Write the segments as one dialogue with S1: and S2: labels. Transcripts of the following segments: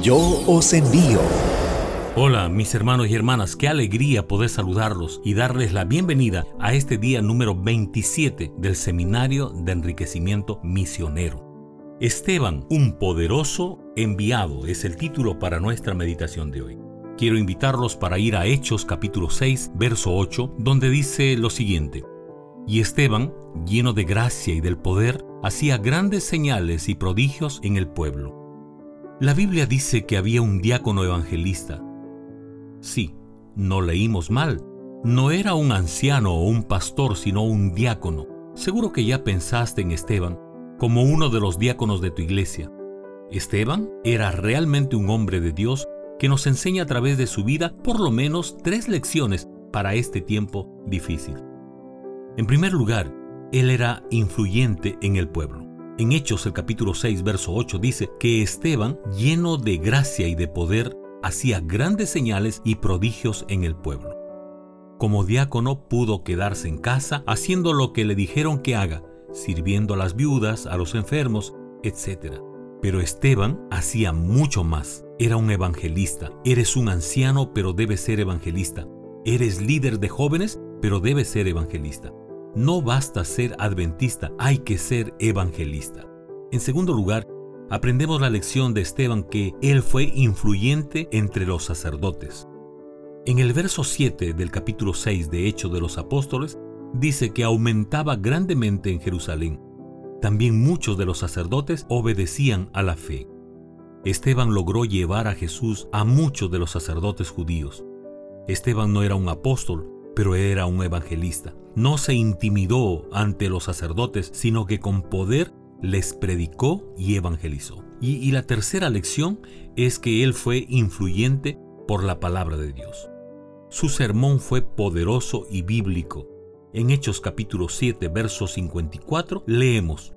S1: Yo os envío.
S2: Hola mis hermanos y hermanas, qué alegría poder saludarlos y darles la bienvenida a este día número 27 del Seminario de Enriquecimiento Misionero. Esteban, un poderoso enviado, es el título para nuestra meditación de hoy. Quiero invitarlos para ir a Hechos capítulo 6, verso 8, donde dice lo siguiente. Y Esteban, lleno de gracia y del poder, hacía grandes señales y prodigios en el pueblo. La Biblia dice que había un diácono evangelista. Sí, no leímos mal. No era un anciano o un pastor, sino un diácono. Seguro que ya pensaste en Esteban como uno de los diáconos de tu iglesia. Esteban era realmente un hombre de Dios que nos enseña a través de su vida por lo menos tres lecciones para este tiempo difícil. En primer lugar, él era influyente en el pueblo. En Hechos el capítulo 6, verso 8 dice que Esteban, lleno de gracia y de poder, hacía grandes señales y prodigios en el pueblo. Como diácono pudo quedarse en casa haciendo lo que le dijeron que haga, sirviendo a las viudas, a los enfermos, etc. Pero Esteban hacía mucho más. Era un evangelista. Eres un anciano, pero debes ser evangelista. Eres líder de jóvenes, pero debes ser evangelista. No basta ser adventista, hay que ser evangelista. En segundo lugar, aprendemos la lección de Esteban que él fue influyente entre los sacerdotes. En el verso 7 del capítulo 6 de Hechos de los Apóstoles, dice que aumentaba grandemente en Jerusalén. También muchos de los sacerdotes obedecían a la fe. Esteban logró llevar a Jesús a muchos de los sacerdotes judíos. Esteban no era un apóstol, pero era un evangelista. No se intimidó ante los sacerdotes, sino que con poder les predicó y evangelizó. Y, la tercera lección es que él fue influyente por la palabra de Dios. Su sermón fue poderoso y bíblico. En Hechos capítulo 7, verso 54, leemos,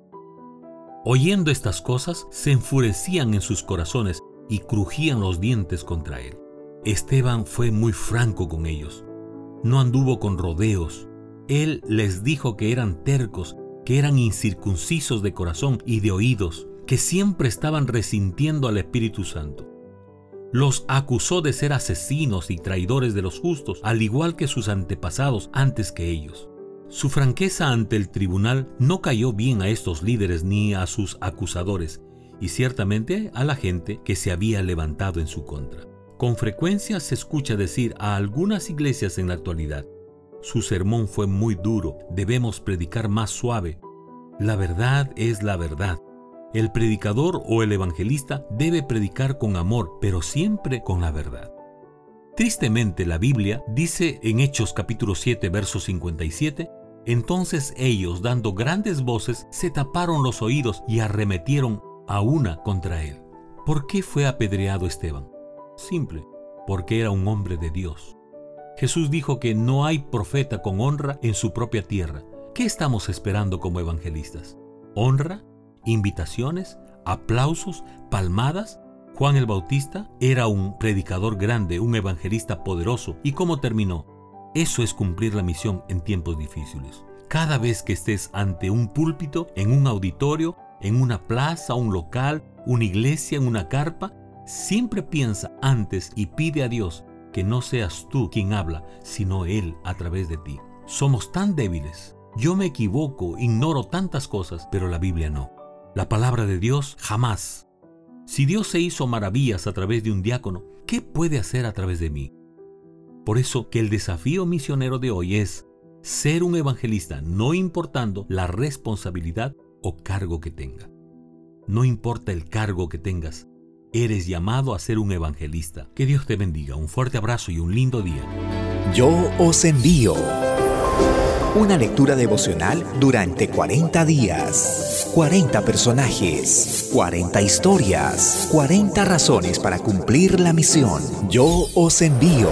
S2: Oyendo estas cosas, se enfurecían en sus corazones y crujían los dientes contra él. Esteban fue muy franco con ellos. No anduvo con rodeos. Él les dijo que eran tercos, que eran incircuncisos de corazón y de oídos, que siempre estaban resintiendo al Espíritu Santo. Los acusó de ser asesinos y traidores de los justos, al igual que sus antepasados antes que ellos. Su franqueza ante el tribunal no cayó bien a estos líderes ni a sus acusadores, y ciertamente a la gente que se había levantado en su contra. Con frecuencia se escucha decir a algunas iglesias en la actualidad, su sermón fue muy duro, debemos predicar más suave. La verdad es la verdad, el predicador o el evangelista debe predicar con amor, pero siempre con la verdad. Tristemente la Biblia dice en Hechos capítulo 7 verso 57, entonces ellos dando grandes voces se taparon los oídos y arremetieron a una contra él. ¿Por qué fue apedreado Esteban? Simple, porque era un hombre de Dios. Jesús dijo que no hay profeta con honra en su propia tierra. ¿Qué estamos esperando como evangelistas? ¿Honra? invitaciones, aplausos, palmadas. Juan el Bautista era un predicador grande, un evangelista poderoso. ¿Y cómo terminó? Eso es cumplir la misión en tiempos difíciles. Cada vez que estés ante un púlpito, en un auditorio, en una plaza, un local, una iglesia, en una carpa, siempre piensa antes y pide a Dios que no seas tú quien habla, sino Él a través de ti. Somos tan débiles. Yo me equivoco, ignoro tantas cosas, pero la Biblia no. La palabra de Dios jamás. Si Dios se hizo maravillas a través de un diácono, ¿qué puede hacer a través de mí? Por eso que el desafío misionero de hoy es ser un evangelista, no importando la responsabilidad o cargo que tenga. No importa el cargo que tengas, eres llamado a ser un evangelista. Que Dios te bendiga, un fuerte abrazo y un lindo día.
S1: Yo os envío una lectura devocional durante 40 días. 40 personajes, 40 historias, 40 razones para cumplir la misión. Yo os envío.